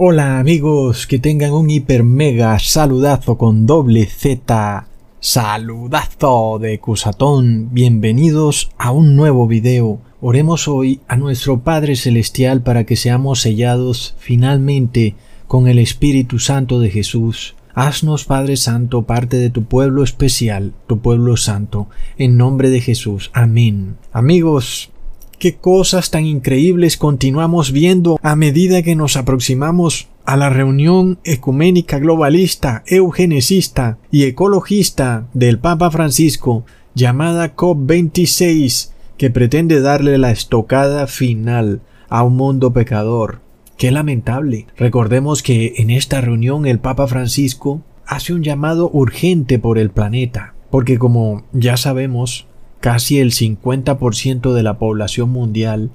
Hola amigos, que tengan un hiper mega saludazo con doble Z. Saludazo de Cusatón. Bienvenidos a un nuevo video. Oremos hoy a nuestro Padre Celestial para que seamos sellados finalmente con el Espíritu Santo de Jesús. Haznos, Padre Santo, parte de tu pueblo especial, tu pueblo santo, en nombre de Jesús. Amén. Amigos, qué cosas tan increíbles continuamos viendo a medida que nos aproximamos a la reunión ecuménica globalista, eugenesista y ecologista del Papa Francisco, llamada COP26, que pretende darle la estocada final a un mundo pecador. Qué lamentable. Recordemos que en esta reunión el Papa Francisco hace un llamado urgente por el planeta, porque como ya sabemos, Casi el 50% de la población mundial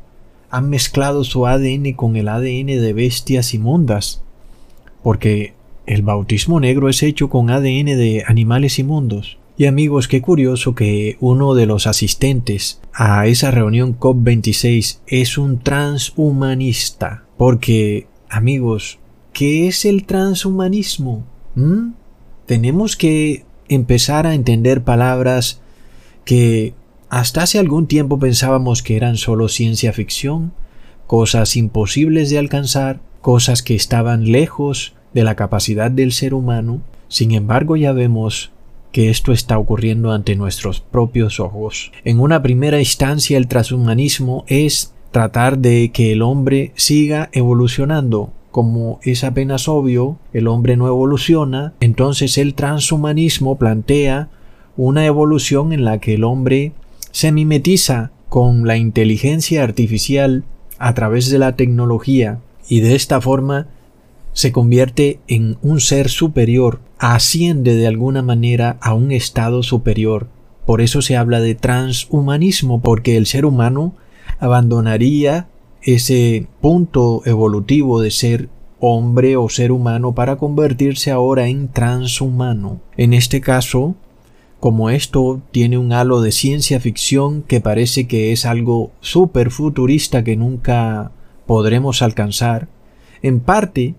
han mezclado su ADN con el ADN de bestias inmundas, porque el bautismo negro es hecho con ADN de animales inmundos. Y amigos, qué curioso que uno de los asistentes a esa reunión COP26 es un transhumanista, porque, amigos, ¿qué es el transhumanismo? ¿Mm? Tenemos que empezar a entender palabras que hasta hace algún tiempo pensábamos que eran solo ciencia ficción, cosas imposibles de alcanzar, cosas que estaban lejos de la capacidad del ser humano, sin embargo ya vemos que esto está ocurriendo ante nuestros propios ojos. En una primera instancia el transhumanismo es tratar de que el hombre siga evolucionando. Como es apenas obvio, el hombre no evoluciona, entonces el transhumanismo plantea una evolución en la que el hombre se mimetiza con la inteligencia artificial a través de la tecnología y de esta forma se convierte en un ser superior, asciende de alguna manera a un estado superior. Por eso se habla de transhumanismo, porque el ser humano abandonaría ese punto evolutivo de ser hombre o ser humano para convertirse ahora en transhumano. En este caso, como esto tiene un halo de ciencia ficción que parece que es algo súper futurista que nunca podremos alcanzar, en parte,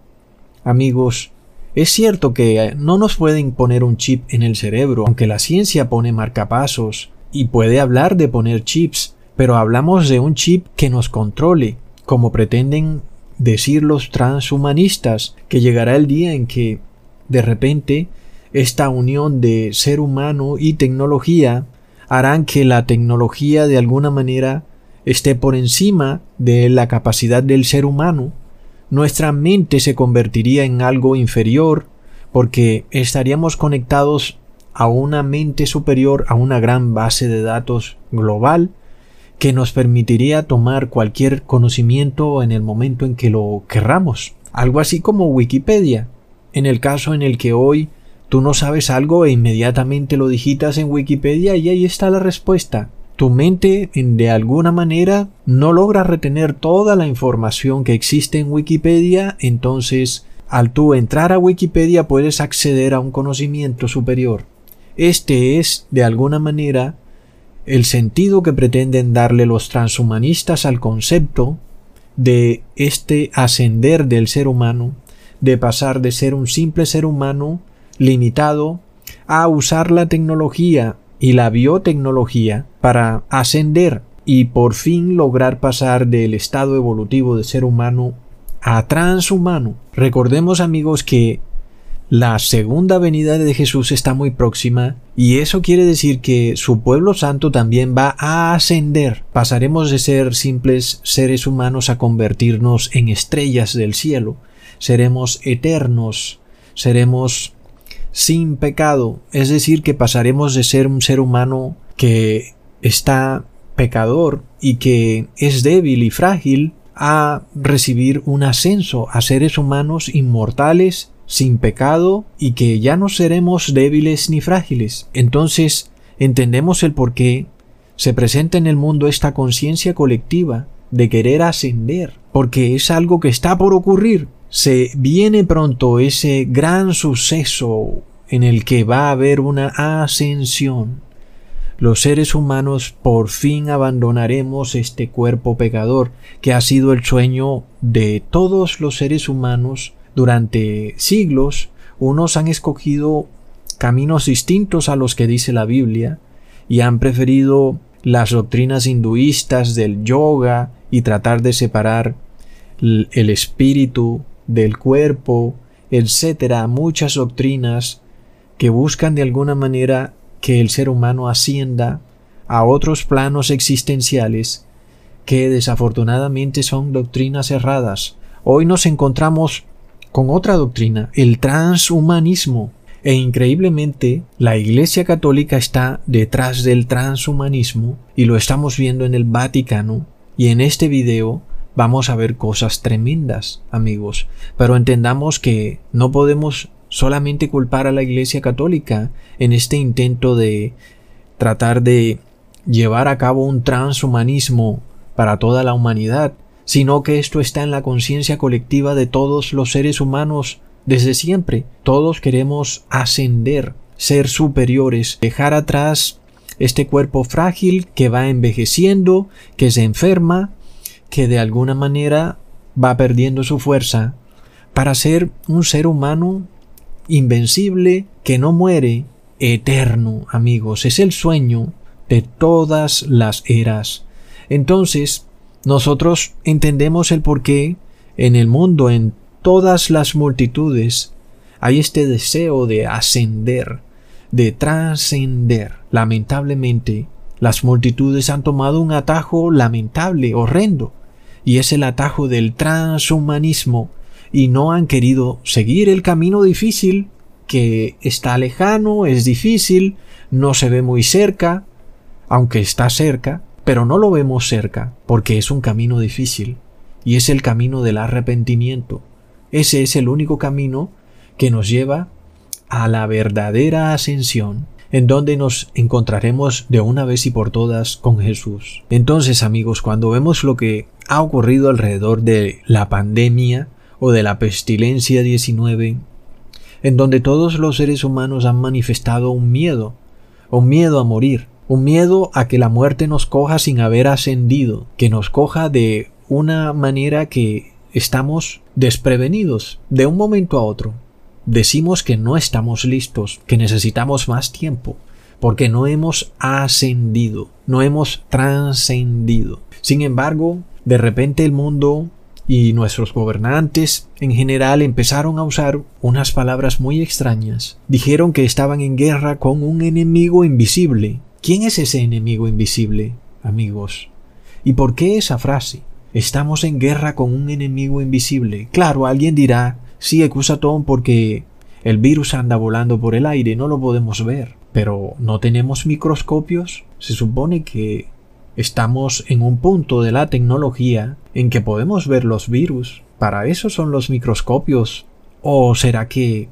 amigos, es cierto que no nos pueden poner un chip en el cerebro, aunque la ciencia pone marcapasos y puede hablar de poner chips, pero hablamos de un chip que nos controle, como pretenden decir los transhumanistas, que llegará el día en que, de repente, esta unión de ser humano y tecnología harán que la tecnología de alguna manera esté por encima de la capacidad del ser humano. Nuestra mente se convertiría en algo inferior porque estaríamos conectados a una mente superior, a una gran base de datos global que nos permitiría tomar cualquier conocimiento en el momento en que lo querramos. Algo así como Wikipedia. En el caso en el que hoy Tú no sabes algo e inmediatamente lo digitas en Wikipedia y ahí está la respuesta. Tu mente, de alguna manera, no logra retener toda la información que existe en Wikipedia, entonces, al tú entrar a Wikipedia puedes acceder a un conocimiento superior. Este es, de alguna manera, el sentido que pretenden darle los transhumanistas al concepto de este ascender del ser humano, de pasar de ser un simple ser humano limitado a usar la tecnología y la biotecnología para ascender y por fin lograr pasar del estado evolutivo de ser humano a transhumano. Recordemos amigos que la segunda venida de Jesús está muy próxima y eso quiere decir que su pueblo santo también va a ascender. Pasaremos de ser simples seres humanos a convertirnos en estrellas del cielo. Seremos eternos, seremos sin pecado, es decir, que pasaremos de ser un ser humano que está pecador y que es débil y frágil a recibir un ascenso a seres humanos inmortales, sin pecado y que ya no seremos débiles ni frágiles. Entonces, entendemos el por qué se presenta en el mundo esta conciencia colectiva de querer ascender, porque es algo que está por ocurrir, se viene pronto ese gran suceso en el que va a haber una ascensión. los seres humanos por fin abandonaremos este cuerpo pecador que ha sido el sueño de todos los seres humanos durante siglos. Unos han escogido caminos distintos a los que dice la Biblia y han preferido las doctrinas hinduistas del yoga y tratar de separar el espíritu del cuerpo, etcétera, muchas doctrinas que buscan de alguna manera que el ser humano ascienda a otros planos existenciales que desafortunadamente son doctrinas erradas. Hoy nos encontramos con otra doctrina, el transhumanismo. E increíblemente, la Iglesia Católica está detrás del transhumanismo y lo estamos viendo en el Vaticano. Y en este video vamos a ver cosas tremendas, amigos. Pero entendamos que no podemos solamente culpar a la Iglesia Católica en este intento de tratar de llevar a cabo un transhumanismo para toda la humanidad, sino que esto está en la conciencia colectiva de todos los seres humanos desde siempre. Todos queremos ascender, ser superiores, dejar atrás este cuerpo frágil que va envejeciendo, que se enferma, que de alguna manera va perdiendo su fuerza, para ser un ser humano invencible, que no muere, eterno, amigos. Es el sueño de todas las eras. Entonces, nosotros entendemos el por qué en el mundo, en todas las multitudes, hay este deseo de ascender, de trascender. Lamentablemente, las multitudes han tomado un atajo lamentable, horrendo, y es el atajo del transhumanismo, y no han querido seguir el camino difícil que está lejano, es difícil, no se ve muy cerca, aunque está cerca, pero no lo vemos cerca porque es un camino difícil y es el camino del arrepentimiento. Ese es el único camino que nos lleva a la verdadera ascensión, en donde nos encontraremos de una vez y por todas con Jesús. Entonces, amigos, cuando vemos lo que ha ocurrido alrededor de la pandemia, o de la pestilencia 19, en donde todos los seres humanos han manifestado un miedo, un miedo a morir, un miedo a que la muerte nos coja sin haber ascendido, que nos coja de una manera que estamos desprevenidos de un momento a otro. Decimos que no estamos listos, que necesitamos más tiempo, porque no hemos ascendido, no hemos trascendido. Sin embargo, de repente el mundo y nuestros gobernantes en general empezaron a usar unas palabras muy extrañas. Dijeron que estaban en guerra con un enemigo invisible. ¿Quién es ese enemigo invisible, amigos? ¿Y por qué esa frase? Estamos en guerra con un enemigo invisible. Claro, alguien dirá, sí, Ecusatón, porque el virus anda volando por el aire, no lo podemos ver. Pero ¿no tenemos microscopios? Se supone que Estamos en un punto de la tecnología en que podemos ver los virus. Para eso son los microscopios. ¿O será que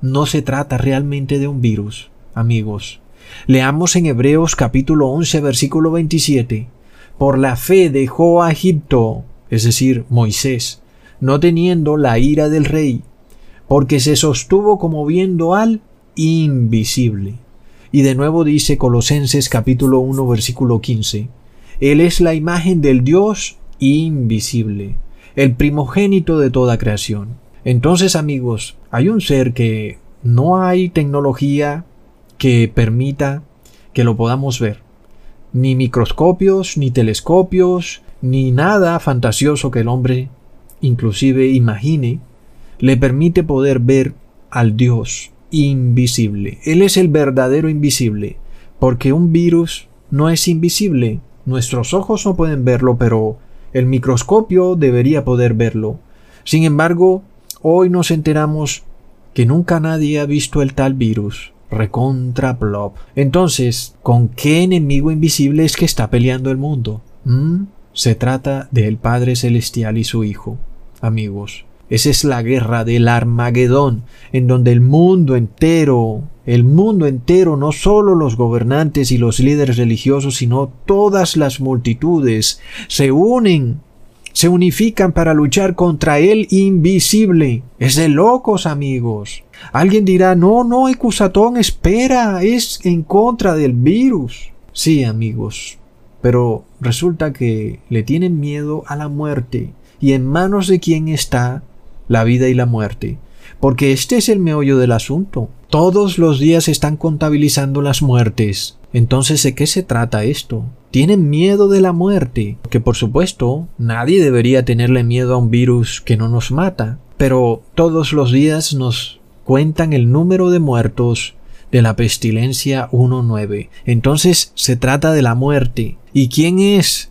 no se trata realmente de un virus, amigos? Leamos en Hebreos capítulo 11 versículo 27. Por la fe dejó a Egipto, es decir, Moisés, no teniendo la ira del rey, porque se sostuvo como viendo al invisible. Y de nuevo dice Colosenses capítulo 1 versículo 15. Él es la imagen del Dios invisible, el primogénito de toda creación. Entonces amigos, hay un ser que no hay tecnología que permita que lo podamos ver. Ni microscopios, ni telescopios, ni nada fantasioso que el hombre inclusive imagine, le permite poder ver al Dios invisible. Él es el verdadero invisible, porque un virus no es invisible. Nuestros ojos no pueden verlo, pero el microscopio debería poder verlo. Sin embargo, hoy nos enteramos que nunca nadie ha visto el tal virus. Recontra plop. Entonces, ¿con qué enemigo invisible es que está peleando el mundo? ¿Mm? Se trata del Padre Celestial y su Hijo. Amigos, esa es la guerra del Armagedón, en donde el mundo entero, el mundo entero, no solo los gobernantes y los líderes religiosos, sino todas las multitudes, se unen, se unifican para luchar contra el invisible. Es de locos, amigos. Alguien dirá, no, no, Ecusatón, espera, es en contra del virus. Sí, amigos, pero resulta que le tienen miedo a la muerte. ¿Y en manos de quién está la vida y la muerte? Porque este es el meollo del asunto. Todos los días están contabilizando las muertes. Entonces, ¿de qué se trata esto? Tienen miedo de la muerte, que por supuesto nadie debería tenerle miedo a un virus que no nos mata, pero todos los días nos cuentan el número de muertos de la pestilencia 1.9. Entonces se trata de la muerte. ¿Y quién es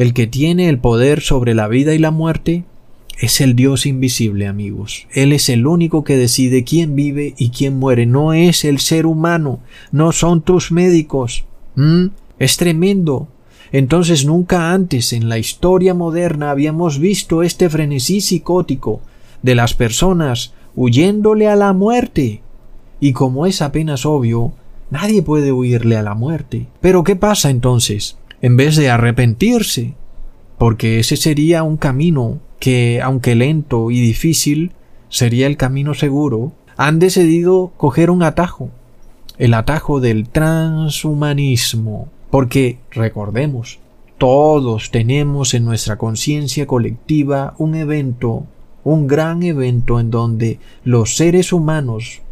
el que tiene el poder sobre la vida y la muerte? Es el Dios invisible, amigos. Él es el único que decide quién vive y quién muere. No es el ser humano. No son tus médicos. ¿Mm? Es tremendo. Entonces nunca antes en la historia moderna habíamos visto este frenesí psicótico de las personas huyéndole a la muerte. Y como es apenas obvio, nadie puede huirle a la muerte. Pero ¿qué pasa entonces? En vez de arrepentirse, porque ese sería un camino que, aunque lento y difícil, sería el camino seguro, han decidido coger un atajo, el atajo del transhumanismo, porque, recordemos, todos tenemos en nuestra conciencia colectiva un evento un gran evento en donde los seres humanos,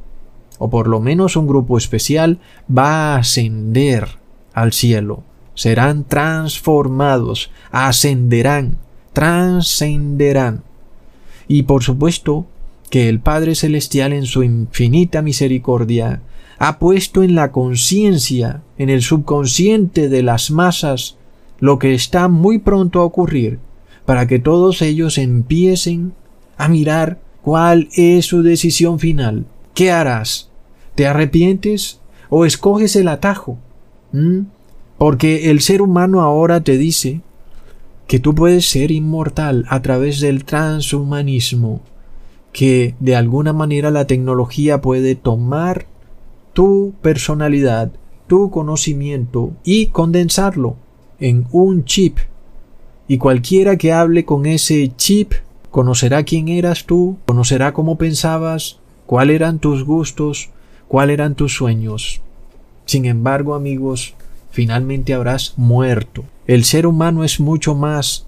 o por lo menos un grupo especial, va a ascender al cielo, serán transformados, ascenderán, trascenderán. Y por supuesto que el Padre Celestial en su infinita misericordia ha puesto en la conciencia, en el subconsciente de las masas, lo que está muy pronto a ocurrir, para que todos ellos empiecen a mirar cuál es su decisión final. ¿Qué harás? ¿Te arrepientes o escoges el atajo? ¿Mm? Porque el ser humano ahora te dice que tú puedes ser inmortal a través del transhumanismo, que de alguna manera la tecnología puede tomar tu personalidad, tu conocimiento y condensarlo en un chip. Y cualquiera que hable con ese chip conocerá quién eras tú, conocerá cómo pensabas, cuáles eran tus gustos, cuáles eran tus sueños. Sin embargo, amigos, finalmente habrás muerto. El ser humano es mucho más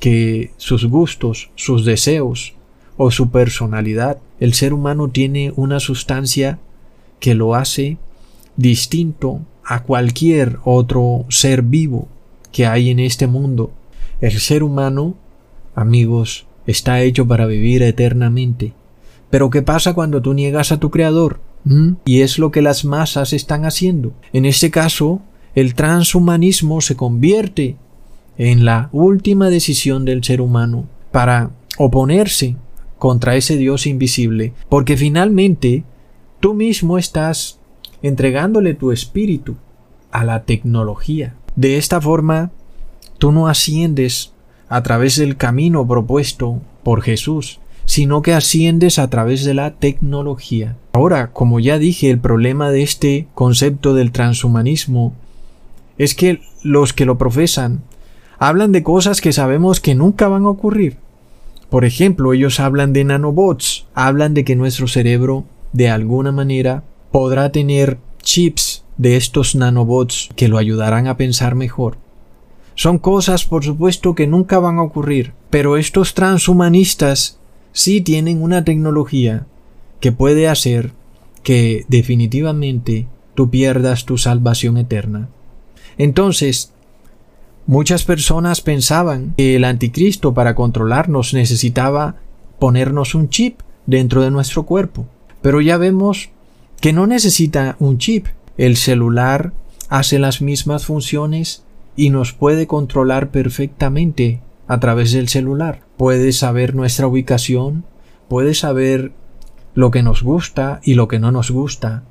que sus gustos, sus deseos o su personalidad. El ser humano tiene una sustancia que lo hace distinto a cualquier otro ser vivo que hay en este mundo. El ser humano, amigos, está hecho para vivir eternamente. Pero ¿qué pasa cuando tú niegas a tu Creador? ¿Mm? Y es lo que las masas están haciendo. En este caso, el transhumanismo se convierte en la última decisión del ser humano para oponerse contra ese Dios invisible, porque finalmente tú mismo estás entregándole tu espíritu a la tecnología. De esta forma, tú no asciendes a través del camino propuesto por Jesús, sino que asciendes a través de la tecnología. Ahora, como ya dije, el problema de este concepto del transhumanismo es que los que lo profesan hablan de cosas que sabemos que nunca van a ocurrir. Por ejemplo, ellos hablan de nanobots, hablan de que nuestro cerebro, de alguna manera, podrá tener chips de estos nanobots que lo ayudarán a pensar mejor. Son cosas, por supuesto, que nunca van a ocurrir, pero estos transhumanistas sí tienen una tecnología que puede hacer que definitivamente tú pierdas tu salvación eterna. Entonces, muchas personas pensaban que el anticristo para controlarnos necesitaba ponernos un chip dentro de nuestro cuerpo, pero ya vemos que no necesita un chip. El celular hace las mismas funciones y nos puede controlar perfectamente a través del celular. Puede saber nuestra ubicación, puede saber lo que nos gusta y lo que no nos gusta,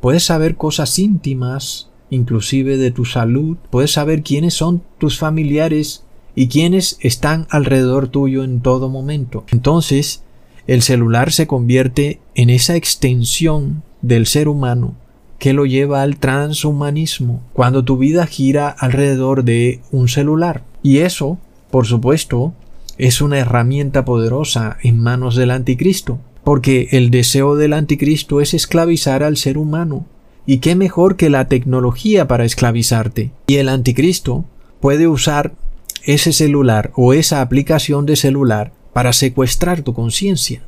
puede saber cosas íntimas, inclusive de tu salud, puedes saber quiénes son tus familiares y quiénes están alrededor tuyo en todo momento. Entonces, el celular se convierte en esa extensión del ser humano que lo lleva al transhumanismo, cuando tu vida gira alrededor de un celular. Y eso, por supuesto, es una herramienta poderosa en manos del anticristo, porque el deseo del anticristo es esclavizar al ser humano, ¿Y qué mejor que la tecnología para esclavizarte? Y el anticristo puede usar ese celular o esa aplicación de celular para secuestrar tu conciencia.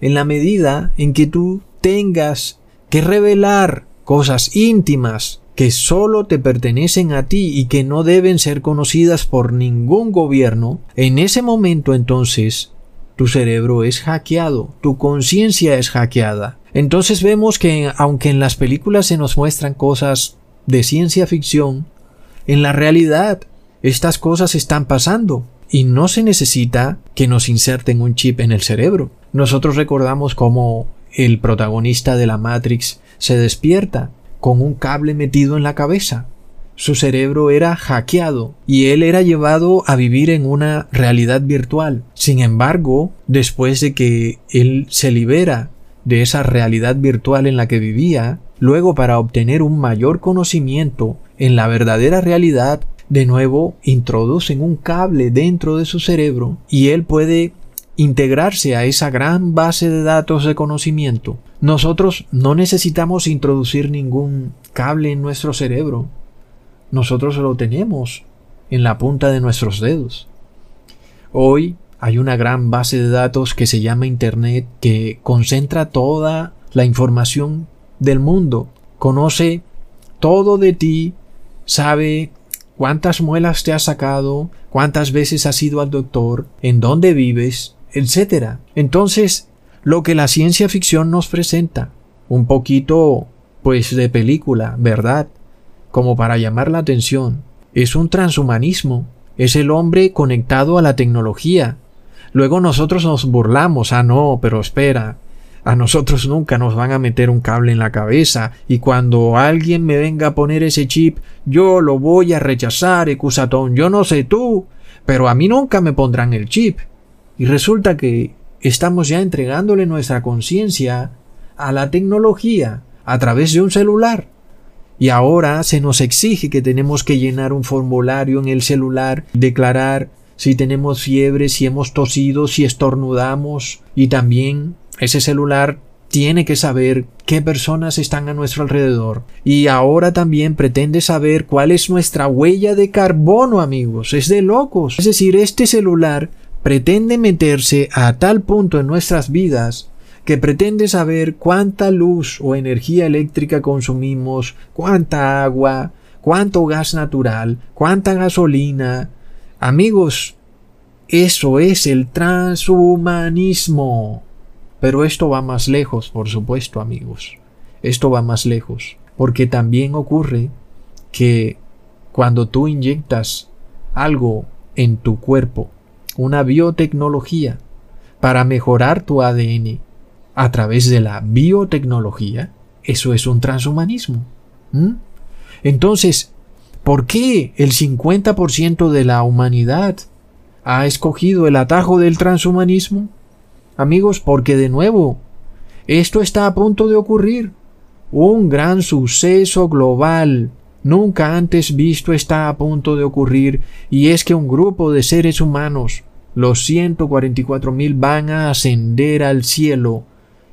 En la medida en que tú tengas que revelar cosas íntimas que solo te pertenecen a ti y que no deben ser conocidas por ningún gobierno, en ese momento entonces tu cerebro es hackeado, tu conciencia es hackeada. Entonces vemos que aunque en las películas se nos muestran cosas de ciencia ficción, en la realidad estas cosas están pasando y no se necesita que nos inserten un chip en el cerebro. Nosotros recordamos cómo el protagonista de la Matrix se despierta con un cable metido en la cabeza. Su cerebro era hackeado y él era llevado a vivir en una realidad virtual. Sin embargo, después de que él se libera de esa realidad virtual en la que vivía, luego para obtener un mayor conocimiento en la verdadera realidad, de nuevo introducen un cable dentro de su cerebro y él puede integrarse a esa gran base de datos de conocimiento. Nosotros no necesitamos introducir ningún cable en nuestro cerebro. Nosotros lo tenemos en la punta de nuestros dedos. Hoy hay una gran base de datos que se llama Internet que concentra toda la información del mundo, conoce todo de ti, sabe cuántas muelas te has sacado, cuántas veces has ido al doctor, en dónde vives, etc. Entonces, lo que la ciencia ficción nos presenta, un poquito, pues, de película, ¿verdad? Como para llamar la atención, es un transhumanismo, es el hombre conectado a la tecnología, Luego nosotros nos burlamos, ah no, pero espera, a nosotros nunca nos van a meter un cable en la cabeza y cuando alguien me venga a poner ese chip, yo lo voy a rechazar, Ecusatón, yo no sé tú, pero a mí nunca me pondrán el chip. Y resulta que estamos ya entregándole nuestra conciencia a la tecnología a través de un celular. Y ahora se nos exige que tenemos que llenar un formulario en el celular, declarar si tenemos fiebre, si hemos tosido, si estornudamos y también ese celular tiene que saber qué personas están a nuestro alrededor. Y ahora también pretende saber cuál es nuestra huella de carbono, amigos. Es de locos. Es decir, este celular pretende meterse a tal punto en nuestras vidas que pretende saber cuánta luz o energía eléctrica consumimos, cuánta agua, cuánto gas natural, cuánta gasolina, Amigos, eso es el transhumanismo. Pero esto va más lejos, por supuesto, amigos. Esto va más lejos. Porque también ocurre que cuando tú inyectas algo en tu cuerpo, una biotecnología, para mejorar tu ADN a través de la biotecnología, eso es un transhumanismo. Entonces, ¿Por qué el 50% de la humanidad ha escogido el atajo del transhumanismo? Amigos, porque de nuevo, esto está a punto de ocurrir. Un gran suceso global nunca antes visto está a punto de ocurrir y es que un grupo de seres humanos, los 144.000 van a ascender al cielo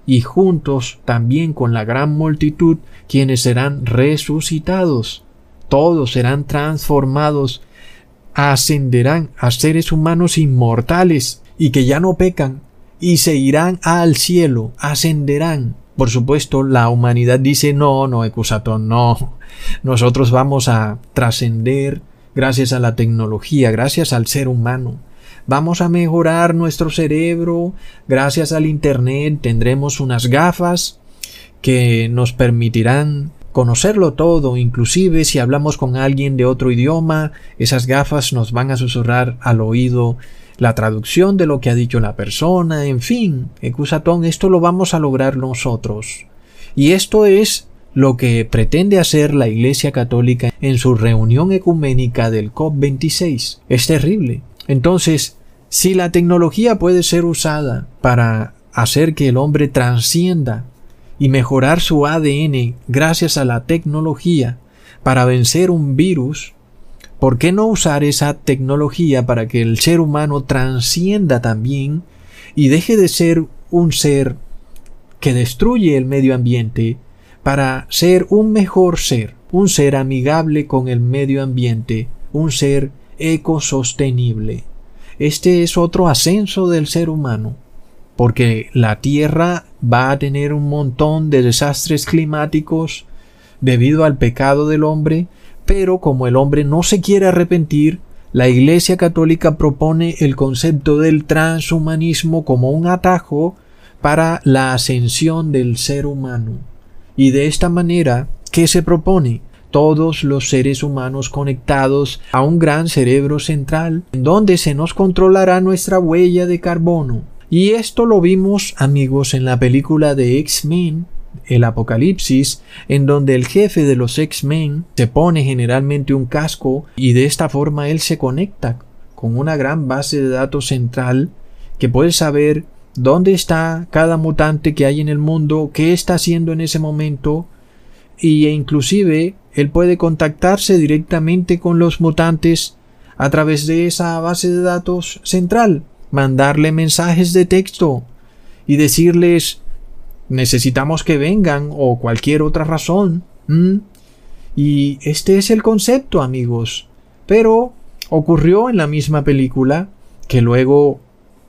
y juntos también con la gran multitud quienes serán resucitados todos serán transformados, ascenderán a seres humanos inmortales y que ya no pecan y se irán al cielo, ascenderán. Por supuesto, la humanidad dice no, no, Ecusatón, no. Nosotros vamos a trascender gracias a la tecnología, gracias al ser humano. Vamos a mejorar nuestro cerebro, gracias al Internet tendremos unas gafas que nos permitirán conocerlo todo, inclusive si hablamos con alguien de otro idioma, esas gafas nos van a susurrar al oído la traducción de lo que ha dicho la persona, en fin, Ecusatón, esto lo vamos a lograr nosotros. Y esto es lo que pretende hacer la Iglesia Católica en su reunión ecuménica del COP26. Es terrible. Entonces, si la tecnología puede ser usada para hacer que el hombre transcienda y mejorar su ADN gracias a la tecnología para vencer un virus, ¿por qué no usar esa tecnología para que el ser humano transcienda también y deje de ser un ser que destruye el medio ambiente para ser un mejor ser, un ser amigable con el medio ambiente, un ser ecosostenible. Este es otro ascenso del ser humano, porque la Tierra va a tener un montón de desastres climáticos debido al pecado del hombre, pero como el hombre no se quiere arrepentir, la Iglesia Católica propone el concepto del transhumanismo como un atajo para la ascensión del ser humano. Y de esta manera, ¿qué se propone? Todos los seres humanos conectados a un gran cerebro central, en donde se nos controlará nuestra huella de carbono. Y esto lo vimos, amigos, en la película de X-Men el Apocalipsis, en donde el jefe de los X-Men se pone generalmente un casco y de esta forma él se conecta con una gran base de datos central que puede saber dónde está cada mutante que hay en el mundo, qué está haciendo en ese momento y e inclusive él puede contactarse directamente con los mutantes a través de esa base de datos central, mandarle mensajes de texto y decirles necesitamos que vengan o cualquier otra razón. Y este es el concepto, amigos. Pero ocurrió en la misma película que luego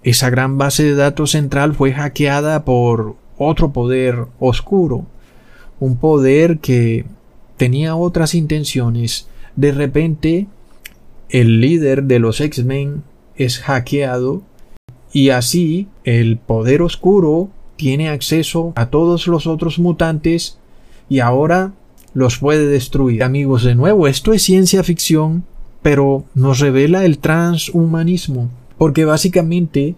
esa gran base de datos central fue hackeada por otro poder oscuro. Un poder que tenía otras intenciones. De repente, el líder de los X-Men es hackeado y así el poder oscuro tiene acceso a todos los otros mutantes y ahora los puede destruir. Amigos, de nuevo, esto es ciencia ficción, pero nos revela el transhumanismo, porque básicamente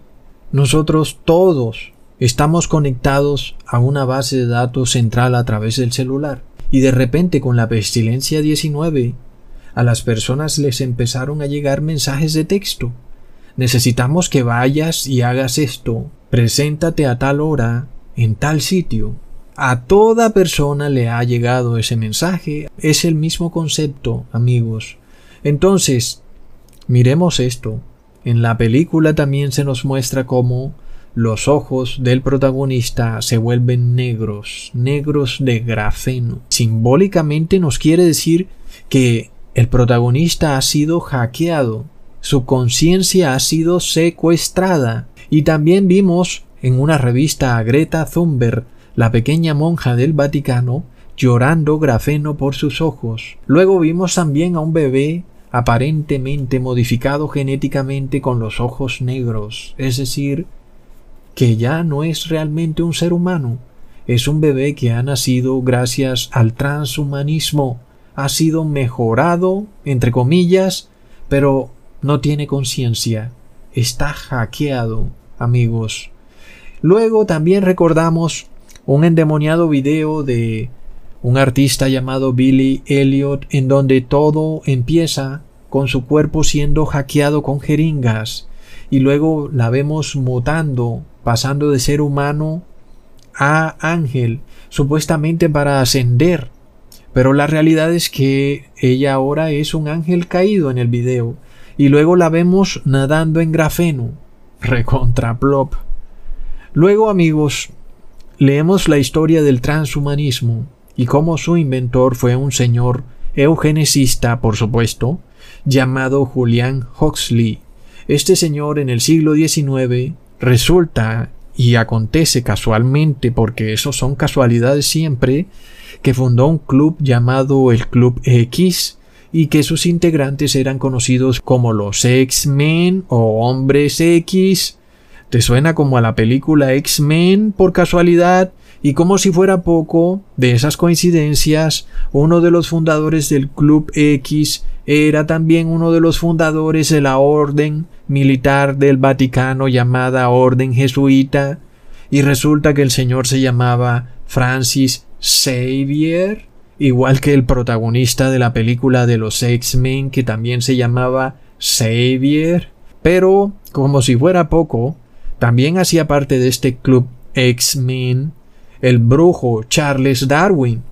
nosotros todos estamos conectados a una base de datos central a través del celular. Y de repente con la pestilencia 19, a las personas les empezaron a llegar mensajes de texto. Necesitamos que vayas y hagas esto, preséntate a tal hora, en tal sitio. A toda persona le ha llegado ese mensaje. Es el mismo concepto, amigos. Entonces, miremos esto. En la película también se nos muestra cómo los ojos del protagonista se vuelven negros, negros de grafeno. Simbólicamente nos quiere decir que el protagonista ha sido hackeado, su conciencia ha sido secuestrada. Y también vimos en una revista a Greta Thunberg, la pequeña monja del Vaticano, llorando grafeno por sus ojos. Luego vimos también a un bebé aparentemente modificado genéticamente con los ojos negros, es decir, que ya no es realmente un ser humano, es un bebé que ha nacido gracias al transhumanismo, ha sido mejorado, entre comillas, pero no tiene conciencia, está hackeado amigos. Luego también recordamos un endemoniado video de un artista llamado Billy Elliot en donde todo empieza con su cuerpo siendo hackeado con jeringas y luego la vemos mutando, pasando de ser humano a ángel, supuestamente para ascender. Pero la realidad es que ella ahora es un ángel caído en el video y luego la vemos nadando en grafeno, recontra plop. Luego, amigos, leemos la historia del transhumanismo y cómo su inventor fue un señor eugenicista, por supuesto, llamado Julian Huxley. Este señor en el siglo XIX resulta y acontece casualmente, porque eso son casualidades siempre, que fundó un club llamado el Club X y que sus integrantes eran conocidos como los X-Men o Hombres X. ¿Te suena como a la película X-Men por casualidad? Y como si fuera poco, de esas coincidencias, uno de los fundadores del Club X era también uno de los fundadores de la orden militar del Vaticano llamada Orden Jesuita, y resulta que el señor se llamaba Francis Xavier igual que el protagonista de la película de los X-Men que también se llamaba Xavier, pero como si fuera poco, también hacía parte de este club X-Men el brujo Charles Darwin,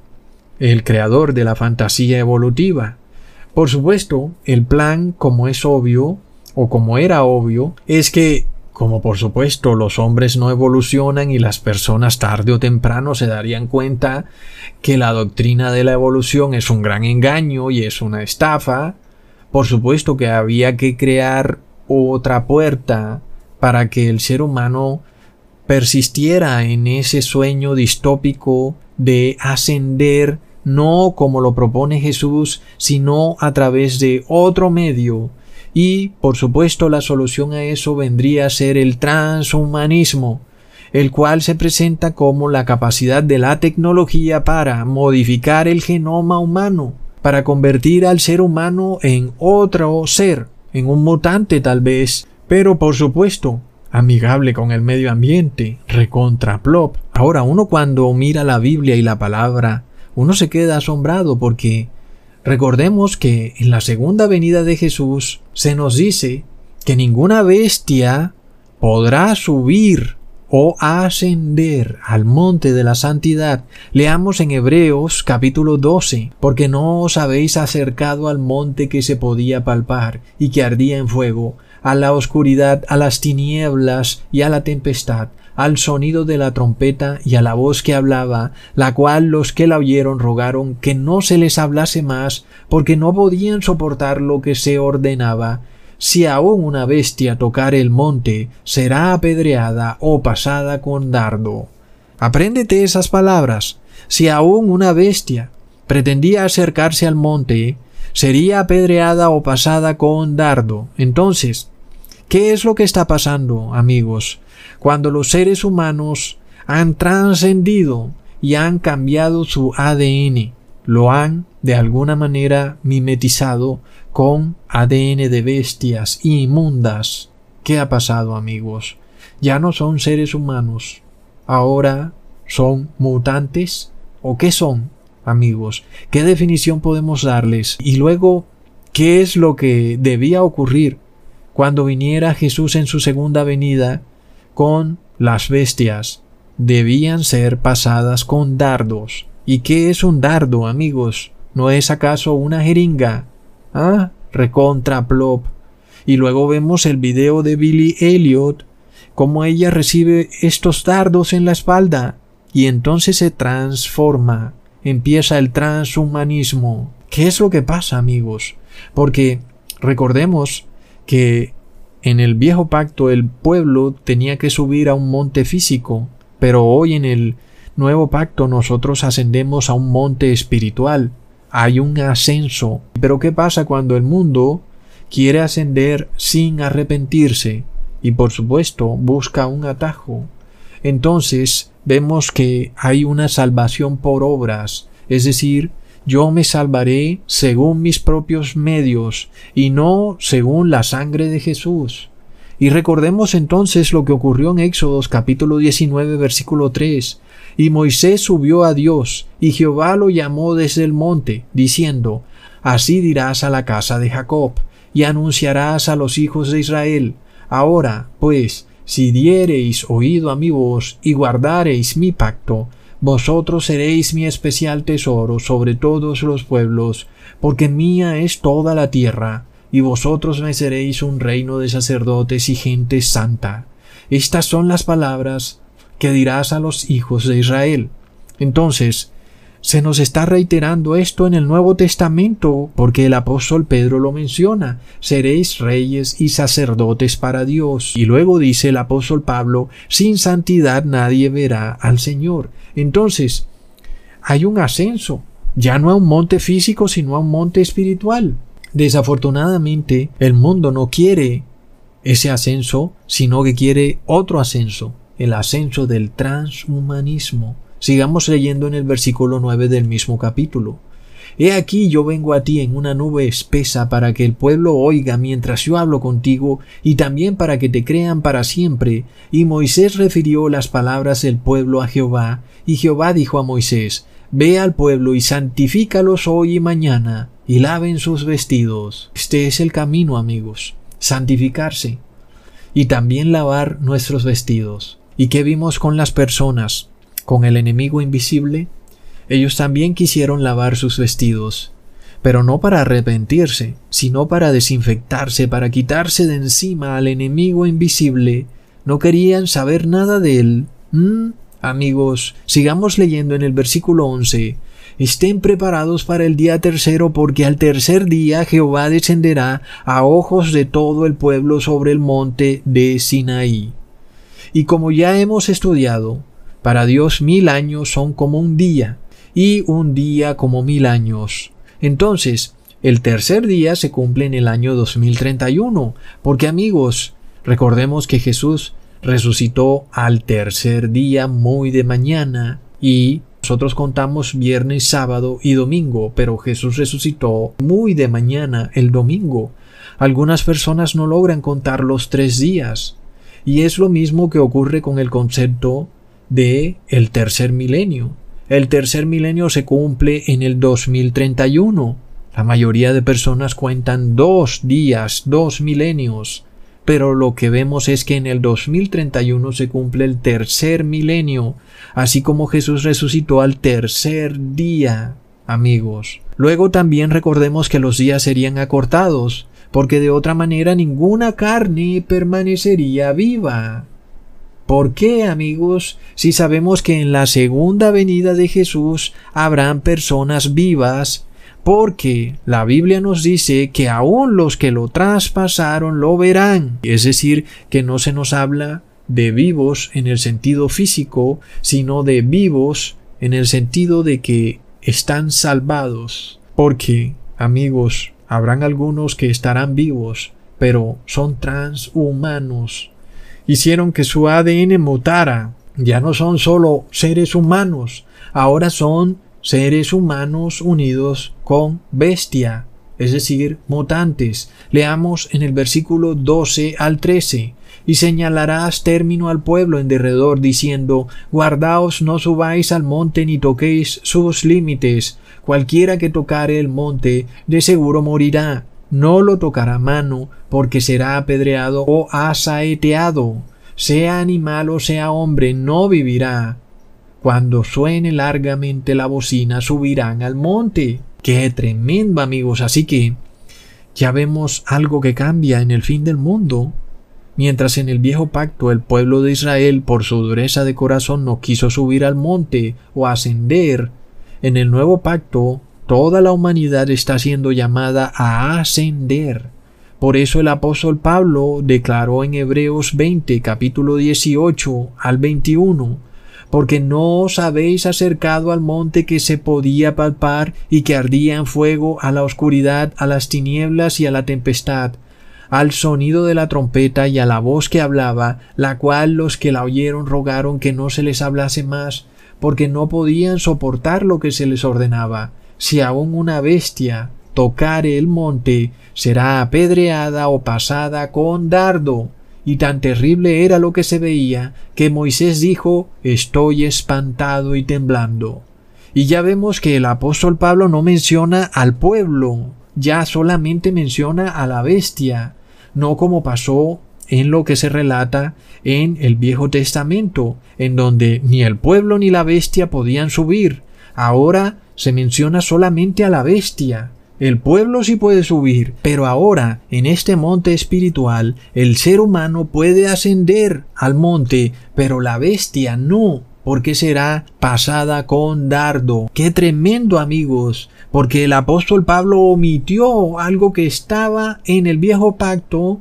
el creador de la fantasía evolutiva. Por supuesto, el plan, como es obvio, o como era obvio, es que como por supuesto los hombres no evolucionan y las personas tarde o temprano se darían cuenta que la doctrina de la evolución es un gran engaño y es una estafa, por supuesto que había que crear otra puerta para que el ser humano persistiera en ese sueño distópico de ascender no como lo propone Jesús, sino a través de otro medio. Y, por supuesto, la solución a eso vendría a ser el transhumanismo, el cual se presenta como la capacidad de la tecnología para modificar el genoma humano, para convertir al ser humano en otro ser, en un mutante tal vez, pero por supuesto, amigable con el medio ambiente, recontra plop. Ahora uno cuando mira la Biblia y la palabra uno se queda asombrado porque recordemos que en la segunda venida de Jesús se nos dice que ninguna bestia podrá subir o ascender al monte de la santidad. Leamos en Hebreos capítulo 12, porque no os habéis acercado al monte que se podía palpar y que ardía en fuego, a la oscuridad, a las tinieblas y a la tempestad, al sonido de la trompeta y a la voz que hablaba, la cual los que la oyeron rogaron que no se les hablase más, porque no podían soportar lo que se ordenaba. Si aún una bestia tocar el monte, será apedreada o pasada con dardo. Apréndete esas palabras. Si aún una bestia pretendía acercarse al monte, sería apedreada o pasada con dardo. Entonces, ¿qué es lo que está pasando, amigos? Cuando los seres humanos han trascendido y han cambiado su ADN, lo han de alguna manera mimetizado con ADN de bestias inmundas. ¿Qué ha pasado amigos? Ya no son seres humanos, ahora son mutantes o qué son amigos? ¿Qué definición podemos darles? Y luego, ¿qué es lo que debía ocurrir cuando viniera Jesús en su segunda venida con las bestias debían ser pasadas con dardos. ¿Y qué es un dardo, amigos? ¿No es acaso una jeringa? Ah, recontra plop. Y luego vemos el video de Billy Elliot, cómo ella recibe estos dardos en la espalda y entonces se transforma. Empieza el transhumanismo. ¿Qué es lo que pasa, amigos? Porque recordemos que en el viejo pacto el pueblo tenía que subir a un monte físico, pero hoy en el nuevo pacto nosotros ascendemos a un monte espiritual. Hay un ascenso. Pero ¿qué pasa cuando el mundo quiere ascender sin arrepentirse? Y por supuesto busca un atajo. Entonces vemos que hay una salvación por obras, es decir, yo me salvaré según mis propios medios y no según la sangre de Jesús. Y recordemos entonces lo que ocurrió en Éxodos capítulo 19 versículo 3. Y Moisés subió a Dios, y Jehová lo llamó desde el monte, diciendo, Así dirás a la casa de Jacob, y anunciarás a los hijos de Israel. Ahora, pues, si diereis oído a mi voz y guardareis mi pacto, vosotros seréis mi especial tesoro sobre todos los pueblos, porque mía es toda la tierra, y vosotros me seréis un reino de sacerdotes y gente santa. Estas son las palabras que dirás a los hijos de Israel. Entonces, se nos está reiterando esto en el Nuevo Testamento, porque el apóstol Pedro lo menciona, seréis reyes y sacerdotes para Dios. Y luego dice el apóstol Pablo, sin santidad nadie verá al Señor. Entonces, hay un ascenso, ya no a un monte físico, sino a un monte espiritual. Desafortunadamente, el mundo no quiere ese ascenso, sino que quiere otro ascenso, el ascenso del transhumanismo. Sigamos leyendo en el versículo 9 del mismo capítulo. He aquí yo vengo a ti en una nube espesa para que el pueblo oiga mientras yo hablo contigo y también para que te crean para siempre. Y Moisés refirió las palabras del pueblo a Jehová, y Jehová dijo a Moisés, Ve al pueblo y santifícalos hoy y mañana, y laven sus vestidos. Este es el camino, amigos, santificarse, y también lavar nuestros vestidos. ¿Y qué vimos con las personas? con el enemigo invisible, ellos también quisieron lavar sus vestidos, pero no para arrepentirse, sino para desinfectarse, para quitarse de encima al enemigo invisible no querían saber nada de él. ¿Mm? Amigos, sigamos leyendo en el versículo 11. Estén preparados para el día tercero, porque al tercer día Jehová descenderá a ojos de todo el pueblo sobre el monte de Sinaí. Y como ya hemos estudiado, para Dios mil años son como un día, y un día como mil años. Entonces, el tercer día se cumple en el año 2031, porque amigos, recordemos que Jesús resucitó al tercer día muy de mañana y nosotros contamos viernes, sábado y domingo, pero Jesús resucitó muy de mañana el domingo. Algunas personas no logran contar los tres días. Y es lo mismo que ocurre con el concepto de el tercer milenio. El tercer milenio se cumple en el 2031. La mayoría de personas cuentan dos días, dos milenios pero lo que vemos es que en el 2031 se cumple el tercer milenio, así como Jesús resucitó al tercer día, amigos. Luego también recordemos que los días serían acortados, porque de otra manera ninguna carne permanecería viva. ¿Por qué, amigos? Si sabemos que en la segunda venida de Jesús habrán personas vivas porque la Biblia nos dice que aún los que lo traspasaron lo verán. Es decir, que no se nos habla de vivos en el sentido físico, sino de vivos en el sentido de que están salvados. Porque, amigos, habrán algunos que estarán vivos, pero son transhumanos. Hicieron que su ADN mutara. Ya no son solo seres humanos, ahora son seres humanos unidos con bestia, es decir, mutantes. Leamos en el versículo 12 al 13. Y señalarás término al pueblo en derredor, diciendo, Guardaos, no subáis al monte ni toquéis sus límites. Cualquiera que tocare el monte, de seguro morirá. No lo tocará mano, porque será apedreado o asaeteado. Sea animal o sea hombre, no vivirá. Cuando suene largamente la bocina subirán al monte. ¡Qué tremendo amigos! Así que ya vemos algo que cambia en el fin del mundo. Mientras en el viejo pacto el pueblo de Israel por su dureza de corazón no quiso subir al monte o ascender, en el nuevo pacto toda la humanidad está siendo llamada a ascender. Por eso el apóstol Pablo declaró en Hebreos 20 capítulo 18 al 21 porque no os habéis acercado al monte que se podía palpar y que ardía en fuego, a la oscuridad, a las tinieblas y a la tempestad, al sonido de la trompeta y a la voz que hablaba, la cual los que la oyeron rogaron que no se les hablase más, porque no podían soportar lo que se les ordenaba. Si aun una bestia tocare el monte, será apedreada o pasada con dardo y tan terrible era lo que se veía que Moisés dijo Estoy espantado y temblando. Y ya vemos que el apóstol Pablo no menciona al pueblo, ya solamente menciona a la bestia, no como pasó en lo que se relata en el Viejo Testamento, en donde ni el pueblo ni la bestia podían subir. Ahora se menciona solamente a la bestia, el pueblo sí puede subir, pero ahora, en este monte espiritual, el ser humano puede ascender al monte, pero la bestia no, porque será pasada con dardo. Qué tremendo amigos, porque el apóstol Pablo omitió algo que estaba en el viejo pacto,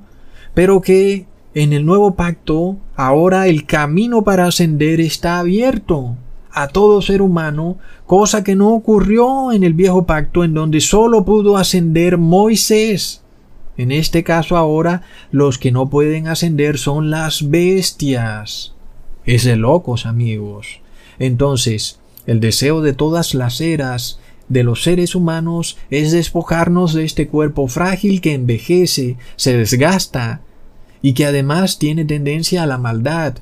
pero que en el nuevo pacto ahora el camino para ascender está abierto a todo ser humano, cosa que no ocurrió en el viejo pacto en donde solo pudo ascender Moisés. En este caso ahora los que no pueden ascender son las bestias. Es de locos amigos. Entonces, el deseo de todas las eras de los seres humanos es despojarnos de este cuerpo frágil que envejece, se desgasta y que además tiene tendencia a la maldad,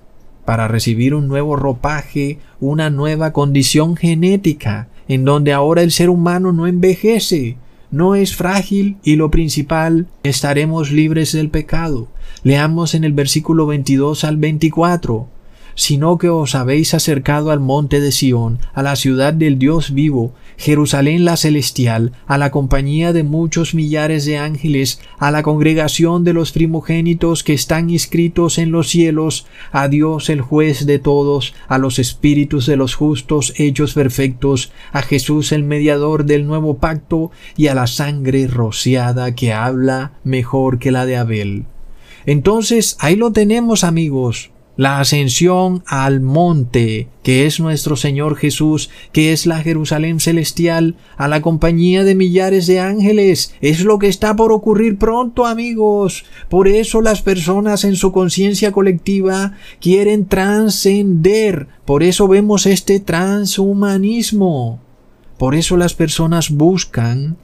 para recibir un nuevo ropaje, una nueva condición genética, en donde ahora el ser humano no envejece, no es frágil y lo principal, estaremos libres del pecado. Leamos en el versículo 22 al 24 sino que os habéis acercado al monte de Sión, a la ciudad del Dios vivo, Jerusalén la celestial, a la compañía de muchos millares de ángeles, a la congregación de los primogénitos que están inscritos en los cielos, a Dios el juez de todos, a los espíritus de los justos hechos perfectos, a Jesús el mediador del nuevo pacto, y a la sangre rociada que habla mejor que la de Abel. Entonces, ahí lo tenemos amigos, la ascensión al monte, que es nuestro Señor Jesús, que es la Jerusalén celestial, a la compañía de millares de ángeles, es lo que está por ocurrir pronto, amigos. Por eso las personas en su conciencia colectiva quieren trascender, por eso vemos este transhumanismo. Por eso las personas buscan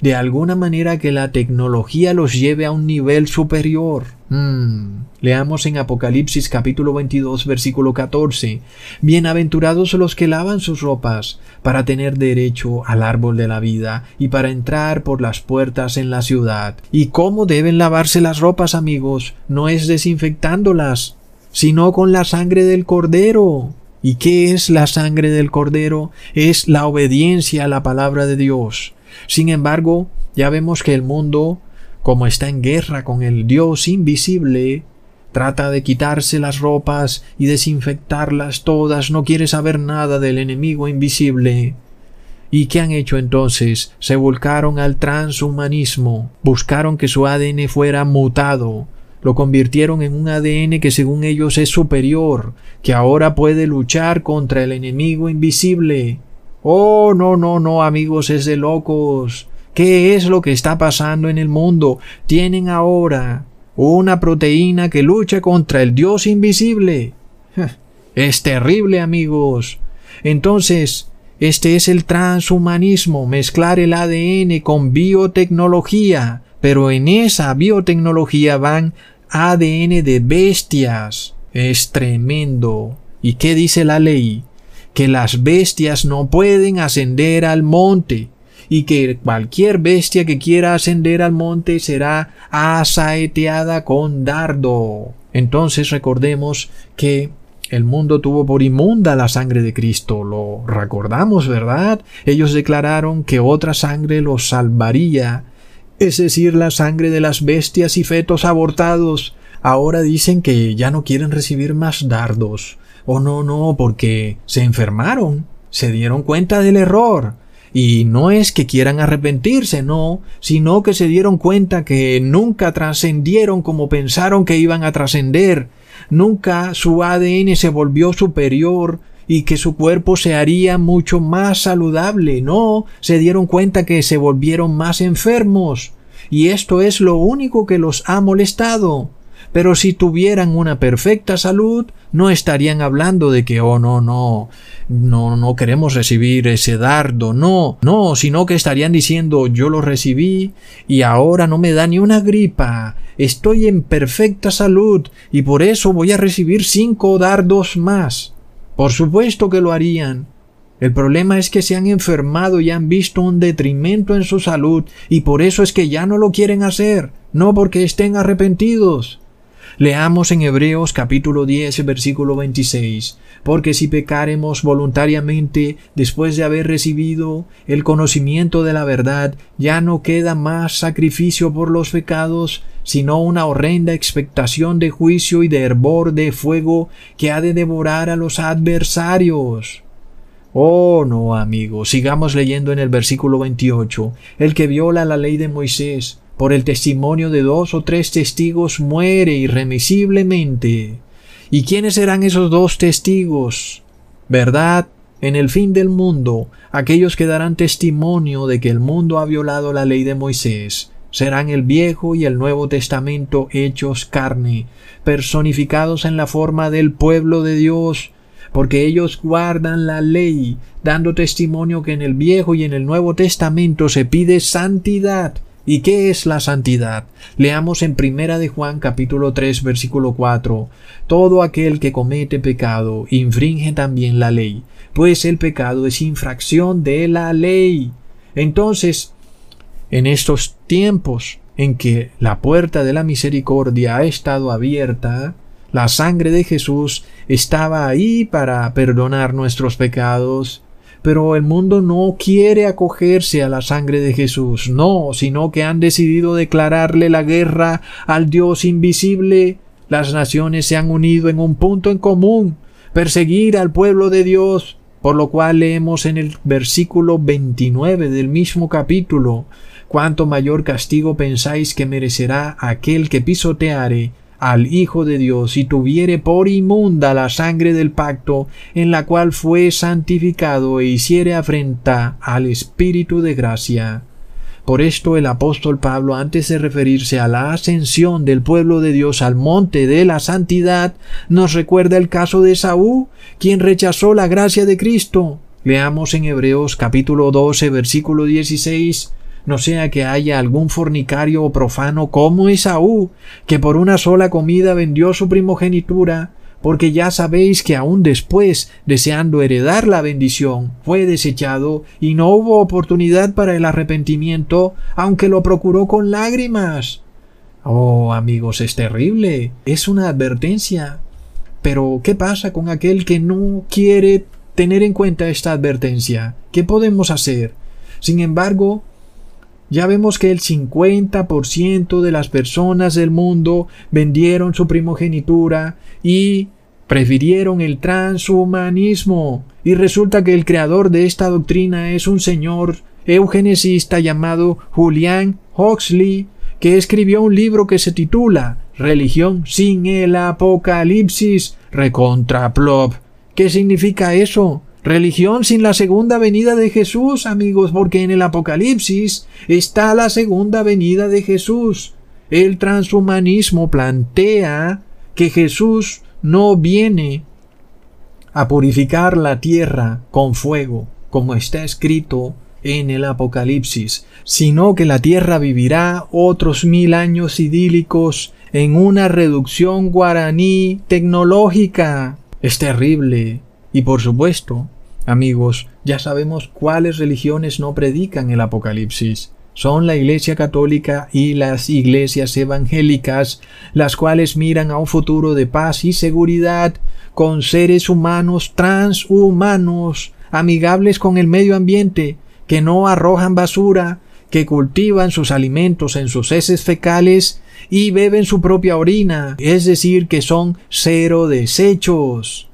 de alguna manera que la tecnología los lleve a un nivel superior. Hmm. Leamos en Apocalipsis capítulo 22 versículo 14. Bienaventurados los que lavan sus ropas para tener derecho al árbol de la vida y para entrar por las puertas en la ciudad. ¿Y cómo deben lavarse las ropas, amigos? No es desinfectándolas, sino con la sangre del cordero. ¿Y qué es la sangre del cordero? Es la obediencia a la palabra de Dios. Sin embargo, ya vemos que el mundo, como está en guerra con el Dios invisible, trata de quitarse las ropas y desinfectarlas todas, no quiere saber nada del enemigo invisible. ¿Y qué han hecho entonces? Se volcaron al transhumanismo, buscaron que su ADN fuera mutado, lo convirtieron en un ADN que según ellos es superior, que ahora puede luchar contra el enemigo invisible. Oh, no, no, no, amigos, es de locos. ¿Qué es lo que está pasando en el mundo? Tienen ahora una proteína que lucha contra el Dios invisible. Es terrible, amigos. Entonces, este es el transhumanismo, mezclar el ADN con biotecnología, pero en esa biotecnología van ADN de bestias. Es tremendo. ¿Y qué dice la ley? Que las bestias no pueden ascender al monte y que cualquier bestia que quiera ascender al monte será asaeteada con dardo. Entonces recordemos que el mundo tuvo por inmunda la sangre de Cristo. Lo recordamos, ¿verdad? Ellos declararon que otra sangre los salvaría, es decir, la sangre de las bestias y fetos abortados. Ahora dicen que ya no quieren recibir más dardos. Oh, no, no, porque se enfermaron, se dieron cuenta del error. Y no es que quieran arrepentirse, no, sino que se dieron cuenta que nunca trascendieron como pensaron que iban a trascender, nunca su ADN se volvió superior y que su cuerpo se haría mucho más saludable, no, se dieron cuenta que se volvieron más enfermos. Y esto es lo único que los ha molestado. Pero si tuvieran una perfecta salud, no estarían hablando de que, oh, no, no, no, no queremos recibir ese dardo, no, no, sino que estarían diciendo, yo lo recibí y ahora no me da ni una gripa, estoy en perfecta salud y por eso voy a recibir cinco dardos más. Por supuesto que lo harían. El problema es que se han enfermado y han visto un detrimento en su salud y por eso es que ya no lo quieren hacer, no porque estén arrepentidos. Leamos en Hebreos capítulo 10 versículo 26, porque si pecaremos voluntariamente después de haber recibido el conocimiento de la verdad, ya no queda más sacrificio por los pecados, sino una horrenda expectación de juicio y de hervor de fuego que ha de devorar a los adversarios. Oh, no, amigo, sigamos leyendo en el versículo 28. El que viola la ley de Moisés, por el testimonio de dos o tres testigos muere irremisiblemente. ¿Y quiénes serán esos dos testigos? ¿Verdad? En el fin del mundo, aquellos que darán testimonio de que el mundo ha violado la ley de Moisés, serán el Viejo y el Nuevo Testamento hechos carne, personificados en la forma del pueblo de Dios, porque ellos guardan la ley, dando testimonio que en el Viejo y en el Nuevo Testamento se pide santidad, ¿Y qué es la santidad? Leamos en Primera de Juan capítulo 3 versículo 4. Todo aquel que comete pecado infringe también la ley, pues el pecado es infracción de la ley. Entonces, en estos tiempos en que la puerta de la misericordia ha estado abierta, la sangre de Jesús estaba ahí para perdonar nuestros pecados, pero el mundo no quiere acogerse a la sangre de Jesús, no, sino que han decidido declararle la guerra al Dios invisible. Las naciones se han unido en un punto en común, perseguir al pueblo de Dios, por lo cual leemos en el versículo 29 del mismo capítulo, cuánto mayor castigo pensáis que merecerá aquel que pisoteare al Hijo de Dios y tuviere por inmunda la sangre del pacto en la cual fue santificado e hiciere afrenta al Espíritu de gracia. Por esto el apóstol Pablo, antes de referirse a la ascensión del pueblo de Dios al monte de la santidad, nos recuerda el caso de Saúl, quien rechazó la gracia de Cristo. Leamos en Hebreos capítulo 12 versículo 16 no sea que haya algún fornicario o profano como Esaú, que por una sola comida vendió su primogenitura, porque ya sabéis que aun después, deseando heredar la bendición, fue desechado y no hubo oportunidad para el arrepentimiento, aunque lo procuró con lágrimas. Oh, amigos, es terrible. Es una advertencia. Pero, ¿qué pasa con aquel que no quiere tener en cuenta esta advertencia? ¿Qué podemos hacer? Sin embargo, ya vemos que el 50% de las personas del mundo vendieron su primogenitura y prefirieron el transhumanismo. Y resulta que el creador de esta doctrina es un señor eugenesista llamado Julian Huxley, que escribió un libro que se titula Religión sin el Apocalipsis, recontra plop. ¿Qué significa eso? Religión sin la segunda venida de Jesús, amigos, porque en el Apocalipsis está la segunda venida de Jesús. El transhumanismo plantea que Jesús no viene a purificar la tierra con fuego, como está escrito en el Apocalipsis, sino que la tierra vivirá otros mil años idílicos en una reducción guaraní tecnológica. Es terrible. Y por supuesto, Amigos, ya sabemos cuáles religiones no predican el Apocalipsis. Son la Iglesia Católica y las iglesias evangélicas, las cuales miran a un futuro de paz y seguridad con seres humanos transhumanos, amigables con el medio ambiente, que no arrojan basura, que cultivan sus alimentos en sus heces fecales y beben su propia orina, es decir, que son cero desechos.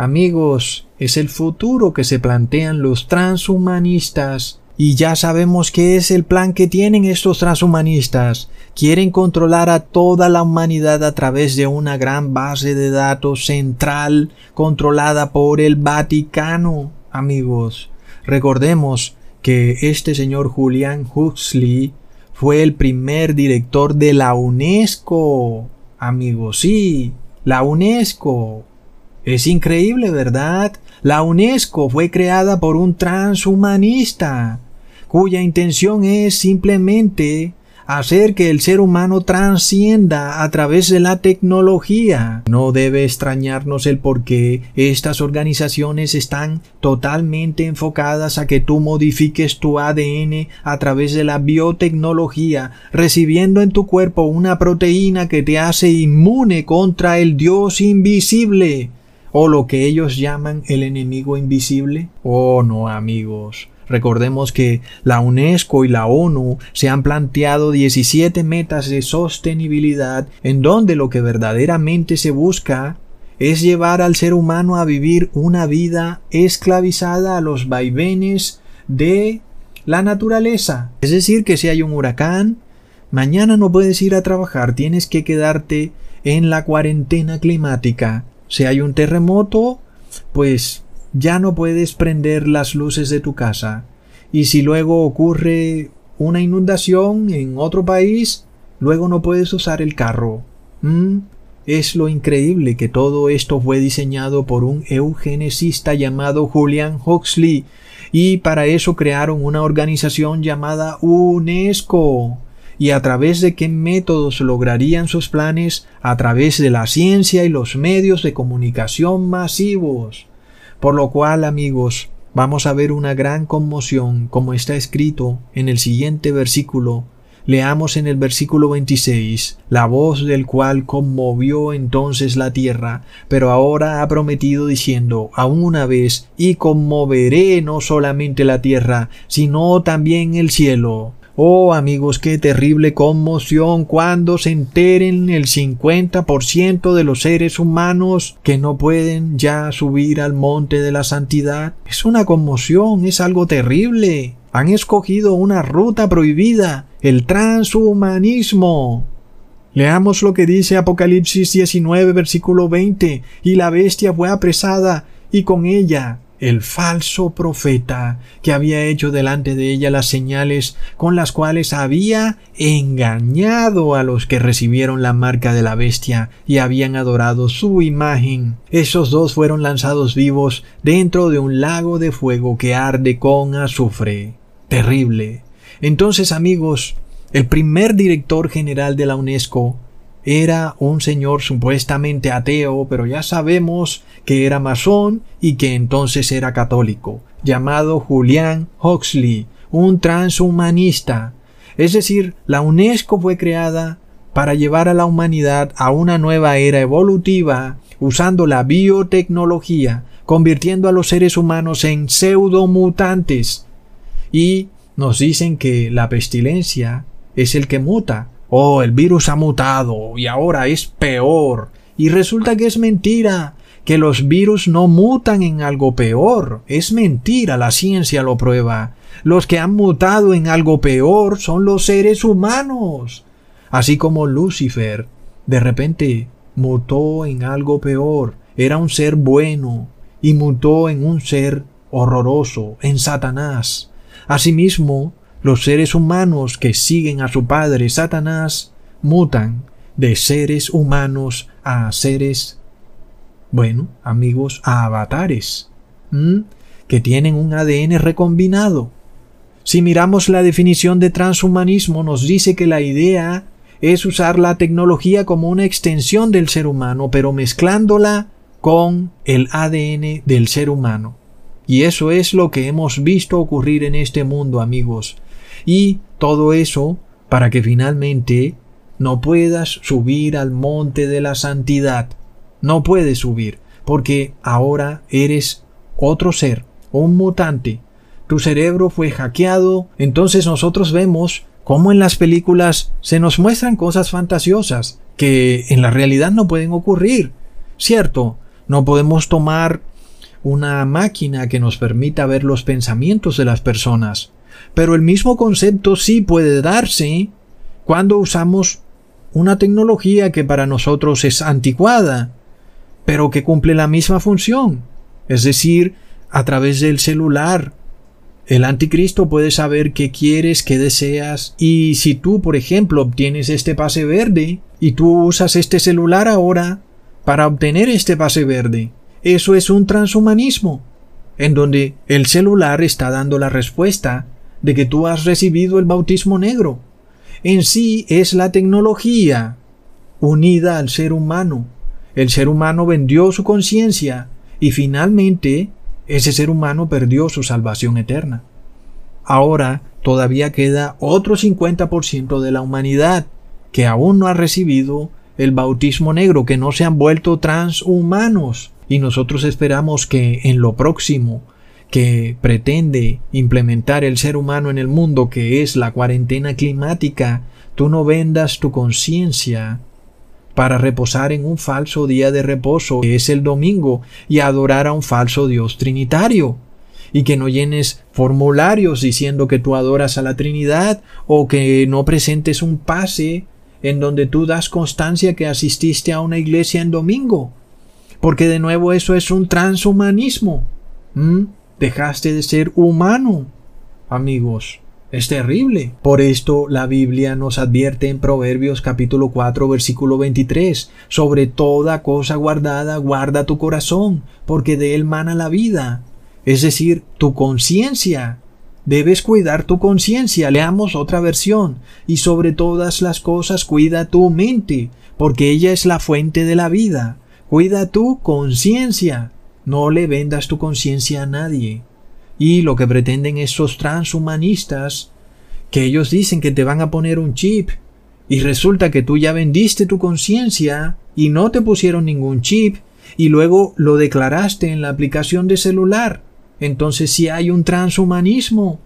Amigos, es el futuro que se plantean los transhumanistas. Y ya sabemos qué es el plan que tienen estos transhumanistas. Quieren controlar a toda la humanidad a través de una gran base de datos central controlada por el Vaticano. Amigos, recordemos que este señor Julian Huxley fue el primer director de la UNESCO. Amigos, sí, la UNESCO. Es increíble, ¿verdad? La UNESCO fue creada por un transhumanista, cuya intención es simplemente hacer que el ser humano transcienda a través de la tecnología. No debe extrañarnos el por qué estas organizaciones están totalmente enfocadas a que tú modifiques tu ADN a través de la biotecnología, recibiendo en tu cuerpo una proteína que te hace inmune contra el Dios invisible o lo que ellos llaman el enemigo invisible? Oh, no, amigos. Recordemos que la UNESCO y la ONU se han planteado 17 metas de sostenibilidad en donde lo que verdaderamente se busca es llevar al ser humano a vivir una vida esclavizada a los vaivenes de la naturaleza. Es decir, que si hay un huracán, mañana no puedes ir a trabajar, tienes que quedarte en la cuarentena climática. Si hay un terremoto, pues ya no puedes prender las luces de tu casa. Y si luego ocurre una inundación en otro país, luego no puedes usar el carro. ¿Mm? Es lo increíble que todo esto fue diseñado por un eugenesista llamado Julian Huxley y para eso crearon una organización llamada UNESCO y a través de qué métodos lograrían sus planes a través de la ciencia y los medios de comunicación masivos. Por lo cual, amigos, vamos a ver una gran conmoción, como está escrito en el siguiente versículo. Leamos en el versículo 26, la voz del cual conmovió entonces la tierra, pero ahora ha prometido diciendo, aún una vez, y conmoveré no solamente la tierra, sino también el cielo. Oh amigos, qué terrible conmoción cuando se enteren el 50% de los seres humanos que no pueden ya subir al monte de la santidad. Es una conmoción, es algo terrible. Han escogido una ruta prohibida, el transhumanismo. Leamos lo que dice Apocalipsis 19, versículo 20, y la bestia fue apresada, y con ella el falso profeta que había hecho delante de ella las señales con las cuales había engañado a los que recibieron la marca de la bestia y habían adorado su imagen. Esos dos fueron lanzados vivos dentro de un lago de fuego que arde con azufre. Terrible. Entonces, amigos, el primer director general de la UNESCO era un señor supuestamente ateo, pero ya sabemos que era masón y que entonces era católico, llamado Julian Huxley, un transhumanista. Es decir, la UNESCO fue creada para llevar a la humanidad a una nueva era evolutiva usando la biotecnología, convirtiendo a los seres humanos en pseudomutantes. Y nos dicen que la pestilencia es el que muta, Oh, el virus ha mutado y ahora es peor. Y resulta que es mentira, que los virus no mutan en algo peor. Es mentira, la ciencia lo prueba. Los que han mutado en algo peor son los seres humanos. Así como Lucifer, de repente, mutó en algo peor. Era un ser bueno y mutó en un ser horroroso, en Satanás. Asimismo, los seres humanos que siguen a su padre Satanás mutan de seres humanos a seres, bueno, amigos, avatares, que tienen un ADN recombinado. Si miramos la definición de transhumanismo, nos dice que la idea es usar la tecnología como una extensión del ser humano, pero mezclándola con el ADN del ser humano. Y eso es lo que hemos visto ocurrir en este mundo, amigos. Y todo eso para que finalmente no puedas subir al monte de la santidad. No puedes subir, porque ahora eres otro ser, un mutante. Tu cerebro fue hackeado, entonces nosotros vemos cómo en las películas se nos muestran cosas fantasiosas que en la realidad no pueden ocurrir. Cierto, no podemos tomar una máquina que nos permita ver los pensamientos de las personas, pero el mismo concepto sí puede darse cuando usamos una tecnología que para nosotros es anticuada, pero que cumple la misma función. Es decir, a través del celular. El anticristo puede saber qué quieres, qué deseas, y si tú, por ejemplo, obtienes este pase verde, y tú usas este celular ahora para obtener este pase verde, eso es un transhumanismo, en donde el celular está dando la respuesta de que tú has recibido el bautismo negro. En sí es la tecnología unida al ser humano. El ser humano vendió su conciencia y finalmente ese ser humano perdió su salvación eterna. Ahora todavía queda otro 50% de la humanidad que aún no ha recibido el bautismo negro, que no se han vuelto transhumanos. Y nosotros esperamos que en lo próximo que pretende implementar el ser humano en el mundo, que es la cuarentena climática, tú no vendas tu conciencia para reposar en un falso día de reposo, que es el domingo, y adorar a un falso Dios trinitario. Y que no llenes formularios diciendo que tú adoras a la Trinidad o que no presentes un pase en donde tú das constancia que asististe a una iglesia en domingo. Porque de nuevo eso es un transhumanismo. Dejaste de ser humano. Amigos, es terrible. Por esto la Biblia nos advierte en Proverbios capítulo 4 versículo 23, sobre toda cosa guardada guarda tu corazón, porque de él mana la vida. Es decir, tu conciencia. Debes cuidar tu conciencia. Leamos otra versión. Y sobre todas las cosas cuida tu mente, porque ella es la fuente de la vida. Cuida tu conciencia. No le vendas tu conciencia a nadie. Y lo que pretenden esos transhumanistas, que ellos dicen que te van a poner un chip y resulta que tú ya vendiste tu conciencia y no te pusieron ningún chip y luego lo declaraste en la aplicación de celular. Entonces si hay un transhumanismo.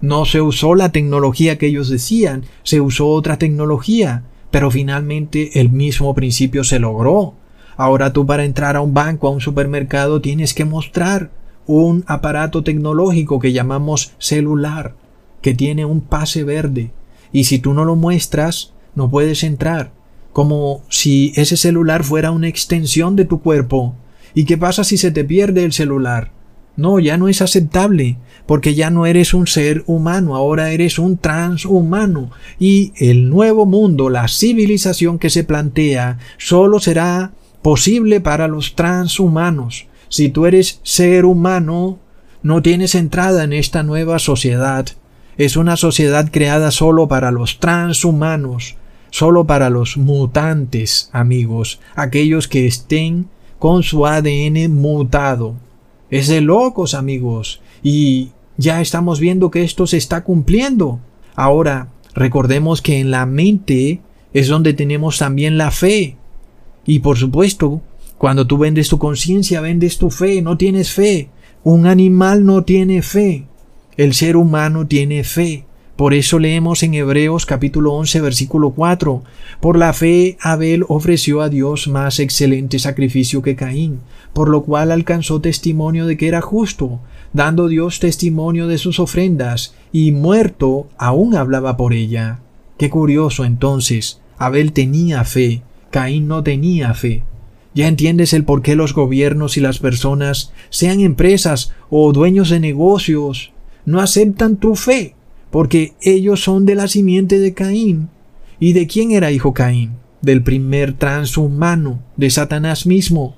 No se usó la tecnología que ellos decían, se usó otra tecnología, pero finalmente el mismo principio se logró. Ahora tú para entrar a un banco, a un supermercado, tienes que mostrar un aparato tecnológico que llamamos celular, que tiene un pase verde. Y si tú no lo muestras, no puedes entrar. Como si ese celular fuera una extensión de tu cuerpo. ¿Y qué pasa si se te pierde el celular? No, ya no es aceptable, porque ya no eres un ser humano, ahora eres un transhumano. Y el nuevo mundo, la civilización que se plantea, solo será posible para los transhumanos. Si tú eres ser humano, no tienes entrada en esta nueva sociedad. Es una sociedad creada solo para los transhumanos, solo para los mutantes, amigos, aquellos que estén con su ADN mutado. Es de locos, amigos, y ya estamos viendo que esto se está cumpliendo. Ahora, recordemos que en la mente es donde tenemos también la fe. Y por supuesto, cuando tú vendes tu conciencia, vendes tu fe, no tienes fe. Un animal no tiene fe. El ser humano tiene fe. Por eso leemos en Hebreos capítulo 11 versículo 4. Por la fe Abel ofreció a Dios más excelente sacrificio que Caín, por lo cual alcanzó testimonio de que era justo, dando Dios testimonio de sus ofrendas, y muerto aún hablaba por ella. Qué curioso entonces. Abel tenía fe, Caín no tenía fe. Ya entiendes el por qué los gobiernos y las personas, sean empresas o dueños de negocios, no aceptan tu fe, porque ellos son de la simiente de Caín. ¿Y de quién era hijo Caín? Del primer transhumano, de Satanás mismo,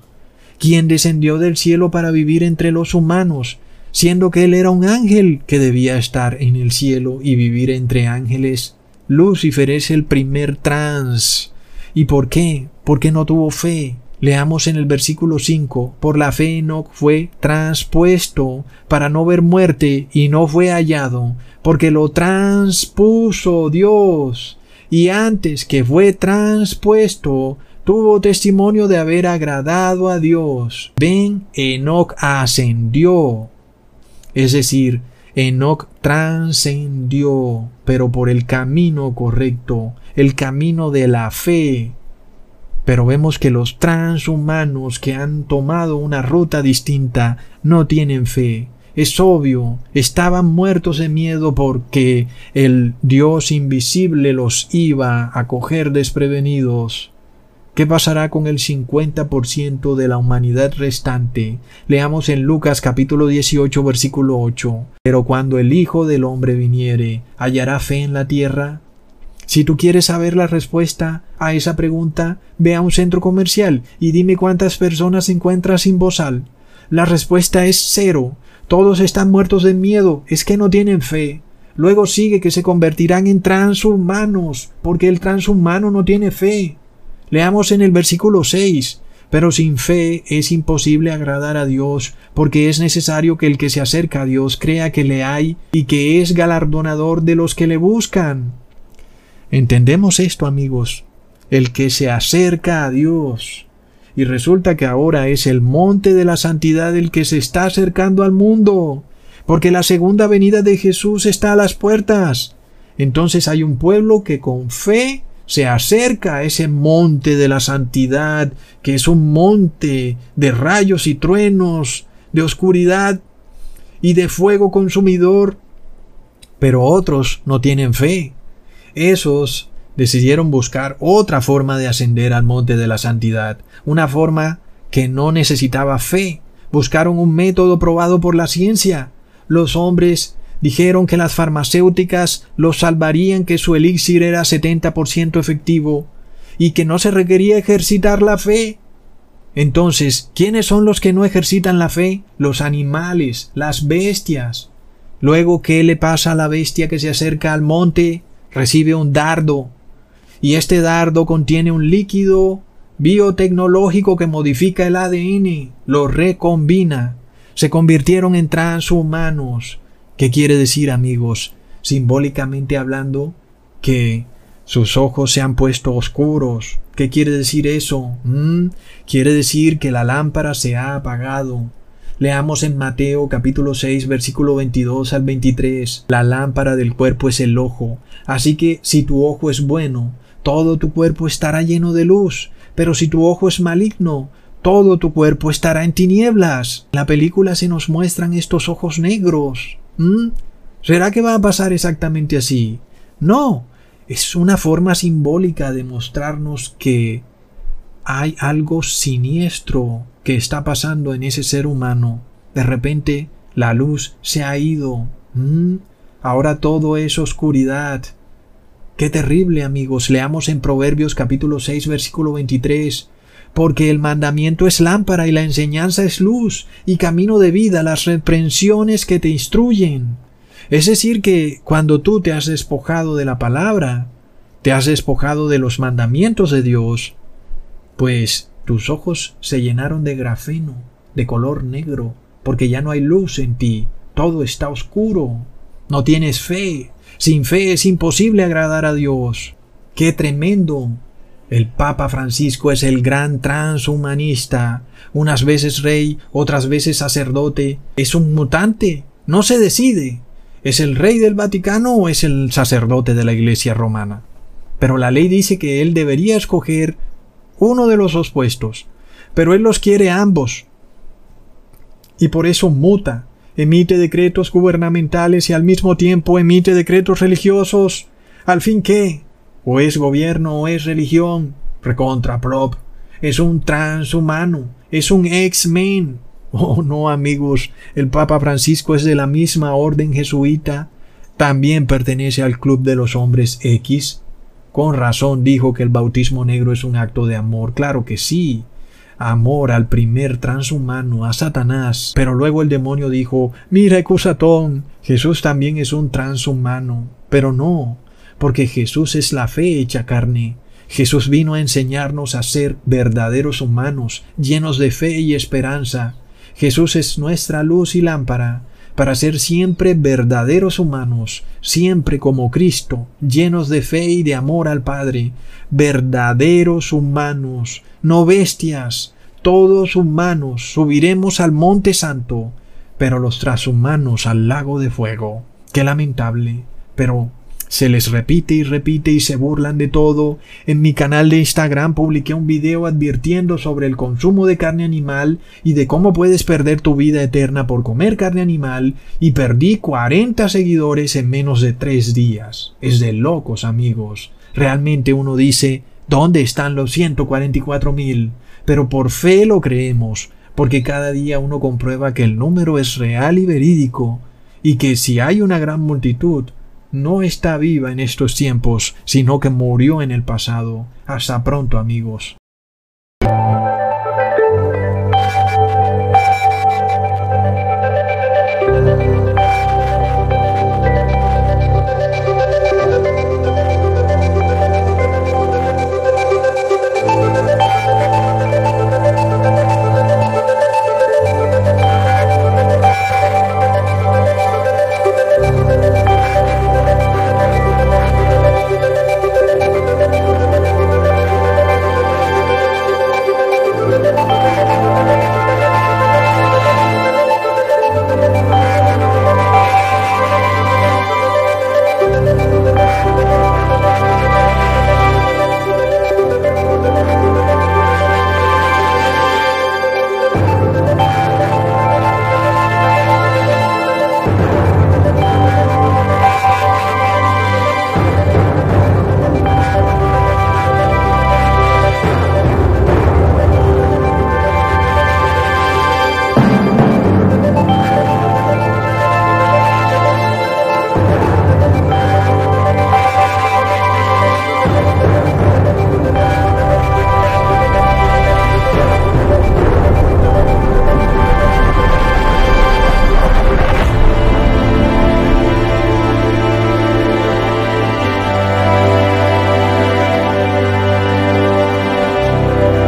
quien descendió del cielo para vivir entre los humanos, siendo que él era un ángel que debía estar en el cielo y vivir entre ángeles. Lucifer es el primer trans. ¿Y por qué? Porque no tuvo fe. Leamos en el versículo 5, por la fe Enoch fue transpuesto para no ver muerte y no fue hallado, porque lo transpuso Dios. Y antes que fue transpuesto, tuvo testimonio de haber agradado a Dios. Ven, Enoch ascendió. Es decir, Enoch trascendió, pero por el camino correcto, el camino de la fe, pero vemos que los transhumanos que han tomado una ruta distinta no tienen fe. Es obvio, estaban muertos de miedo porque el Dios invisible los iba a coger desprevenidos. ¿Qué pasará con el 50% de la humanidad restante? Leamos en Lucas capítulo 18 versículo 8. Pero cuando el Hijo del hombre viniere, ¿hallará fe en la tierra? Si tú quieres saber la respuesta a esa pregunta, ve a un centro comercial y dime cuántas personas encuentras sin bozal. La respuesta es cero. Todos están muertos de miedo, es que no tienen fe. Luego sigue que se convertirán en transhumanos, porque el transhumano no tiene fe. Leamos en el versículo 6. Pero sin fe es imposible agradar a Dios, porque es necesario que el que se acerca a Dios crea que le hay y que es galardonador de los que le buscan. Entendemos esto, amigos. El que se acerca a Dios. Y resulta que ahora es el monte de la santidad el que se está acercando al mundo. Porque la segunda venida de Jesús está a las puertas. Entonces hay un pueblo que con fe se acerca a ese monte de la santidad, que es un monte de rayos y truenos, de oscuridad y de fuego consumidor. Pero otros no tienen fe. Esos decidieron buscar otra forma de ascender al monte de la santidad, una forma que no necesitaba fe. Buscaron un método probado por la ciencia. Los hombres dijeron que las farmacéuticas los salvarían, que su elixir era 70% efectivo y que no se requería ejercitar la fe. Entonces, ¿quiénes son los que no ejercitan la fe? Los animales, las bestias. Luego, ¿qué le pasa a la bestia que se acerca al monte? Recibe un dardo y este dardo contiene un líquido biotecnológico que modifica el ADN, lo recombina. Se convirtieron en transhumanos. ¿Qué quiere decir, amigos? simbólicamente hablando, que sus ojos se han puesto oscuros. ¿Qué quiere decir eso? ¿Mm? Quiere decir que la lámpara se ha apagado. Leamos en Mateo capítulo 6 versículo 22 al 23. La lámpara del cuerpo es el ojo. Así que si tu ojo es bueno, todo tu cuerpo estará lleno de luz. Pero si tu ojo es maligno, todo tu cuerpo estará en tinieblas. La película se nos muestran estos ojos negros. ¿Mm? ¿Será que va a pasar exactamente así? No, es una forma simbólica de mostrarnos que hay algo siniestro que está pasando en ese ser humano. De repente la luz se ha ido. ¿Mm? Ahora todo es oscuridad. Qué terrible, amigos. Leamos en Proverbios capítulo 6 versículo 23 porque el mandamiento es lámpara y la enseñanza es luz y camino de vida, las reprensiones que te instruyen. Es decir, que cuando tú te has despojado de la palabra, te has despojado de los mandamientos de Dios, pues tus ojos se llenaron de grafeno, de color negro, porque ya no hay luz en ti, todo está oscuro, no tienes fe, sin fe es imposible agradar a Dios. ¡Qué tremendo! El Papa Francisco es el gran transhumanista, unas veces rey, otras veces sacerdote. Es un mutante, no se decide. ¿Es el rey del Vaticano o es el sacerdote de la Iglesia romana? Pero la ley dice que él debería escoger uno de los dos puestos, pero él los quiere ambos. Y por eso muta, emite decretos gubernamentales y al mismo tiempo emite decretos religiosos. ¿Al fin qué? o es gobierno o es religión, recontra prop, es un transhumano, es un ex-men. Oh no, amigos, el Papa Francisco es de la misma orden jesuita, también pertenece al club de los hombres X. Con razón dijo que el bautismo negro es un acto de amor, claro que sí, amor al primer transhumano, a Satanás. Pero luego el demonio dijo, mira, Ecusatón, Jesús también es un transhumano. Pero no, porque Jesús es la fe hecha carne. Jesús vino a enseñarnos a ser verdaderos humanos, llenos de fe y esperanza. Jesús es nuestra luz y lámpara, para ser siempre verdaderos humanos, siempre como Cristo, llenos de fe y de amor al Padre, verdaderos humanos, no bestias, todos humanos, subiremos al Monte Santo, pero los transhumanos al lago de fuego. Qué lamentable, pero se les repite y repite y se burlan de todo. En mi canal de Instagram publiqué un video advirtiendo sobre el consumo de carne animal y de cómo puedes perder tu vida eterna por comer carne animal y perdí 40 seguidores en menos de tres días. Es de locos, amigos. Realmente uno dice, ¿dónde están los 144 mil? Pero por fe lo creemos, porque cada día uno comprueba que el número es real y verídico, y que si hay una gran multitud, no está viva en estos tiempos, sino que murió en el pasado. Hasta pronto amigos.